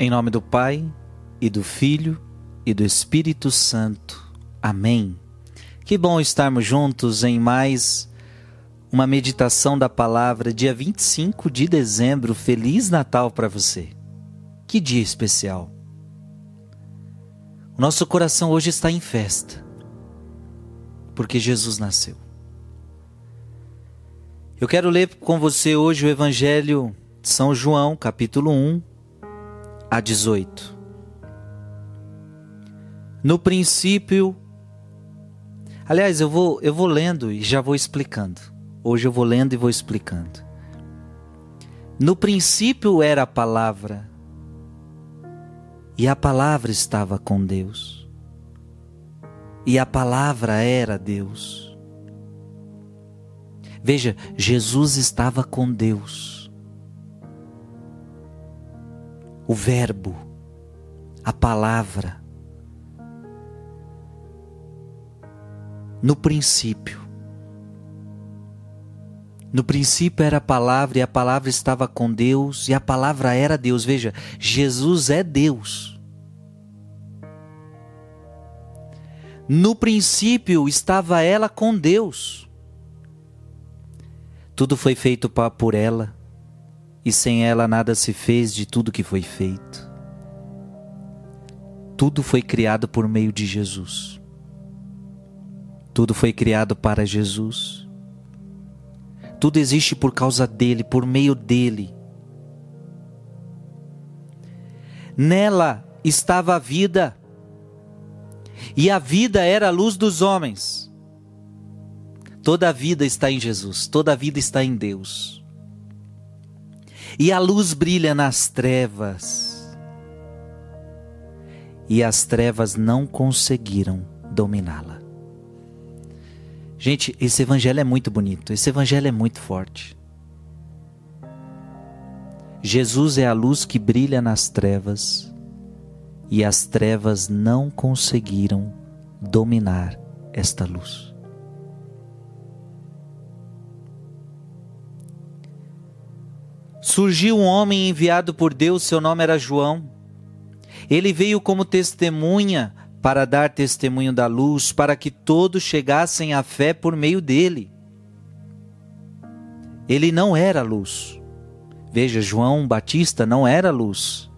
Em nome do Pai, e do Filho, e do Espírito Santo. Amém. Que bom estarmos juntos em mais uma meditação da palavra, dia 25 de dezembro. Feliz Natal para você. Que dia especial. O nosso coração hoje está em festa, porque Jesus nasceu. Eu quero ler com você hoje o Evangelho de São João, capítulo 1, a 18. No princípio, aliás, eu vou, eu vou lendo e já vou explicando. Hoje eu vou lendo e vou explicando. No princípio era a palavra, e a palavra estava com Deus, e a palavra era Deus. Veja, Jesus estava com Deus. O Verbo, a palavra. No princípio. No princípio era a palavra e a palavra estava com Deus e a palavra era Deus. Veja, Jesus é Deus. No princípio estava ela com Deus. Tudo foi feito por ela e sem ela nada se fez de tudo que foi feito. Tudo foi criado por meio de Jesus. Tudo foi criado para Jesus. Tudo existe por causa dele, por meio dele. Nela estava a vida, e a vida era a luz dos homens. Toda a vida está em Jesus, toda a vida está em Deus e a luz brilha nas trevas. E as trevas não conseguiram dominá-la. Gente, esse evangelho é muito bonito, esse evangelho é muito forte. Jesus é a luz que brilha nas trevas e as trevas não conseguiram dominar esta luz. Surgiu um homem enviado por Deus, seu nome era João. Ele veio como testemunha para dar testemunho da luz, para que todos chegassem à fé por meio dele. Ele não era luz. Veja, João Batista não era luz.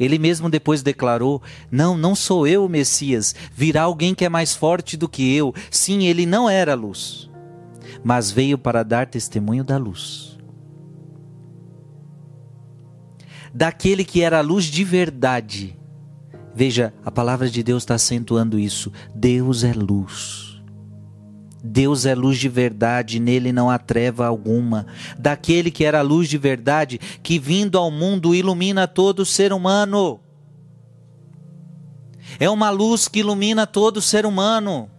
Ele mesmo depois declarou: Não, não sou eu o Messias, virá alguém que é mais forte do que eu. Sim, ele não era luz, mas veio para dar testemunho da luz. Daquele que era a luz de verdade. Veja, a palavra de Deus está acentuando isso. Deus é luz. Deus é luz de verdade, nele não há treva alguma. Daquele que era a luz de verdade, que vindo ao mundo ilumina todo ser humano. É uma luz que ilumina todo ser humano.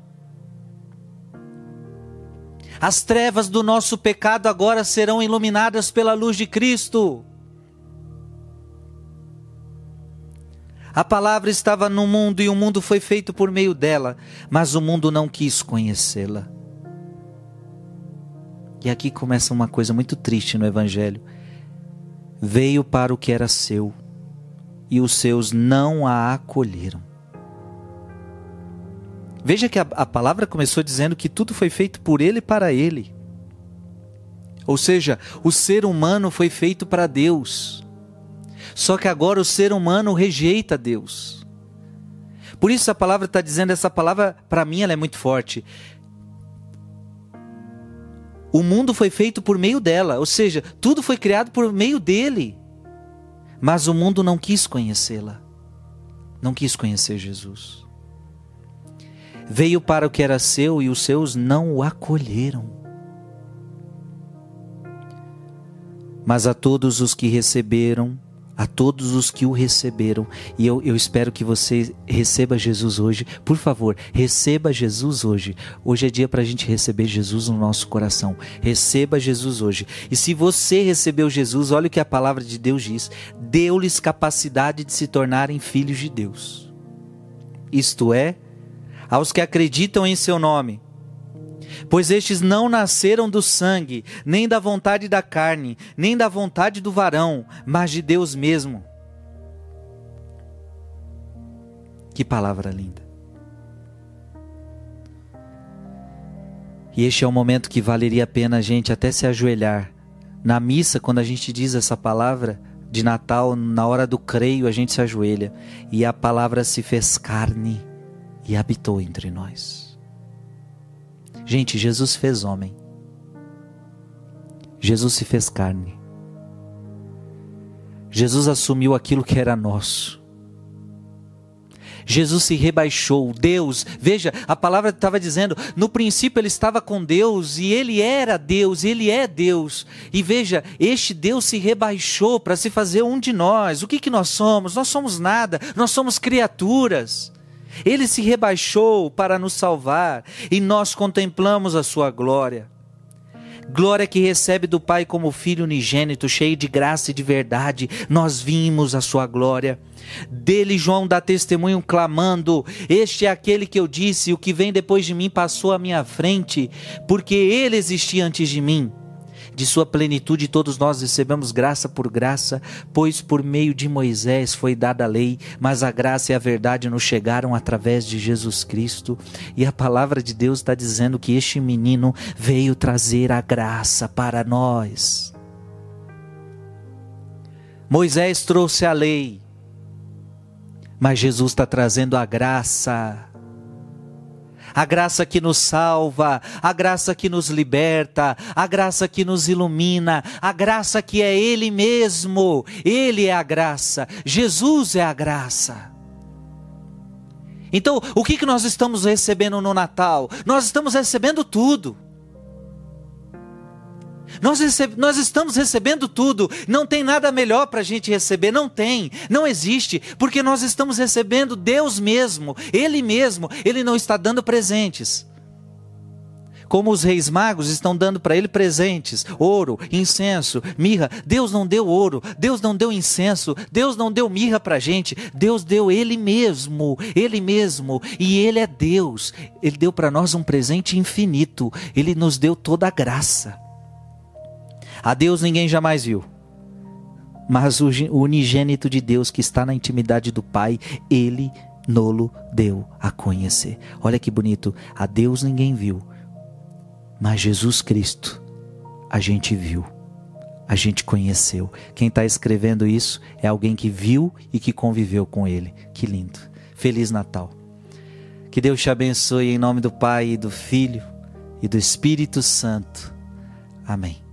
As trevas do nosso pecado agora serão iluminadas pela luz de Cristo. A palavra estava no mundo e o mundo foi feito por meio dela, mas o mundo não quis conhecê-la. E aqui começa uma coisa muito triste no Evangelho. Veio para o que era seu, e os seus não a acolheram. Veja que a, a palavra começou dizendo que tudo foi feito por ele e para ele. Ou seja, o ser humano foi feito para Deus. Só que agora o ser humano rejeita Deus. Por isso a palavra está dizendo, essa palavra para mim ela é muito forte. O mundo foi feito por meio dela, ou seja, tudo foi criado por meio dele. Mas o mundo não quis conhecê-la. Não quis conhecer Jesus. Veio para o que era seu e os seus não o acolheram. Mas a todos os que receberam, a todos os que o receberam. E eu, eu espero que você receba Jesus hoje. Por favor, receba Jesus hoje. Hoje é dia para a gente receber Jesus no nosso coração. Receba Jesus hoje. E se você recebeu Jesus, olha o que a palavra de Deus diz: deu-lhes capacidade de se tornarem filhos de Deus. Isto é, aos que acreditam em seu nome Pois estes não nasceram do sangue, nem da vontade da carne, nem da vontade do varão, mas de Deus mesmo. Que palavra linda. E este é um momento que valeria a pena a gente até se ajoelhar. Na missa, quando a gente diz essa palavra de Natal, na hora do creio, a gente se ajoelha. E a palavra se fez carne e habitou entre nós. Gente, Jesus fez homem. Jesus se fez carne. Jesus assumiu aquilo que era nosso. Jesus se rebaixou, Deus, veja, a palavra estava dizendo, no princípio ele estava com Deus e ele era Deus, ele é Deus. E veja, este Deus se rebaixou para se fazer um de nós. O que, que nós somos? Nós somos nada, nós somos criaturas. Ele se rebaixou para nos salvar e nós contemplamos a sua glória. Glória que recebe do Pai como Filho unigênito, cheio de graça e de verdade, nós vimos a sua glória. Dele João dá testemunho clamando: Este é aquele que eu disse, o que vem depois de mim passou à minha frente, porque ele existia antes de mim de sua plenitude todos nós recebemos graça por graça, pois por meio de Moisés foi dada a lei, mas a graça e a verdade nos chegaram através de Jesus Cristo. E a palavra de Deus está dizendo que este menino veio trazer a graça para nós. Moisés trouxe a lei, mas Jesus está trazendo a graça a graça que nos salva, a graça que nos liberta, a graça que nos ilumina, a graça que é Ele mesmo. Ele é a graça, Jesus é a graça. Então, o que, que nós estamos recebendo no Natal? Nós estamos recebendo tudo. Nós, receb... nós estamos recebendo tudo, não tem nada melhor para a gente receber, não tem, não existe, porque nós estamos recebendo Deus mesmo, Ele mesmo, Ele não está dando presentes. Como os reis magos estão dando para ele presentes, ouro, incenso, mirra. Deus não deu ouro, Deus não deu incenso, Deus não deu mirra para a gente, Deus deu Ele mesmo, Ele mesmo, e Ele é Deus. Ele deu para nós um presente infinito, Ele nos deu toda a graça. A Deus ninguém jamais viu. Mas o unigênito de Deus que está na intimidade do Pai, ele nolo deu a conhecer. Olha que bonito. A Deus ninguém viu. Mas Jesus Cristo a gente viu. A gente conheceu. Quem está escrevendo isso é alguém que viu e que conviveu com ele. Que lindo. Feliz Natal. Que Deus te abençoe em nome do Pai e do Filho e do Espírito Santo. Amém.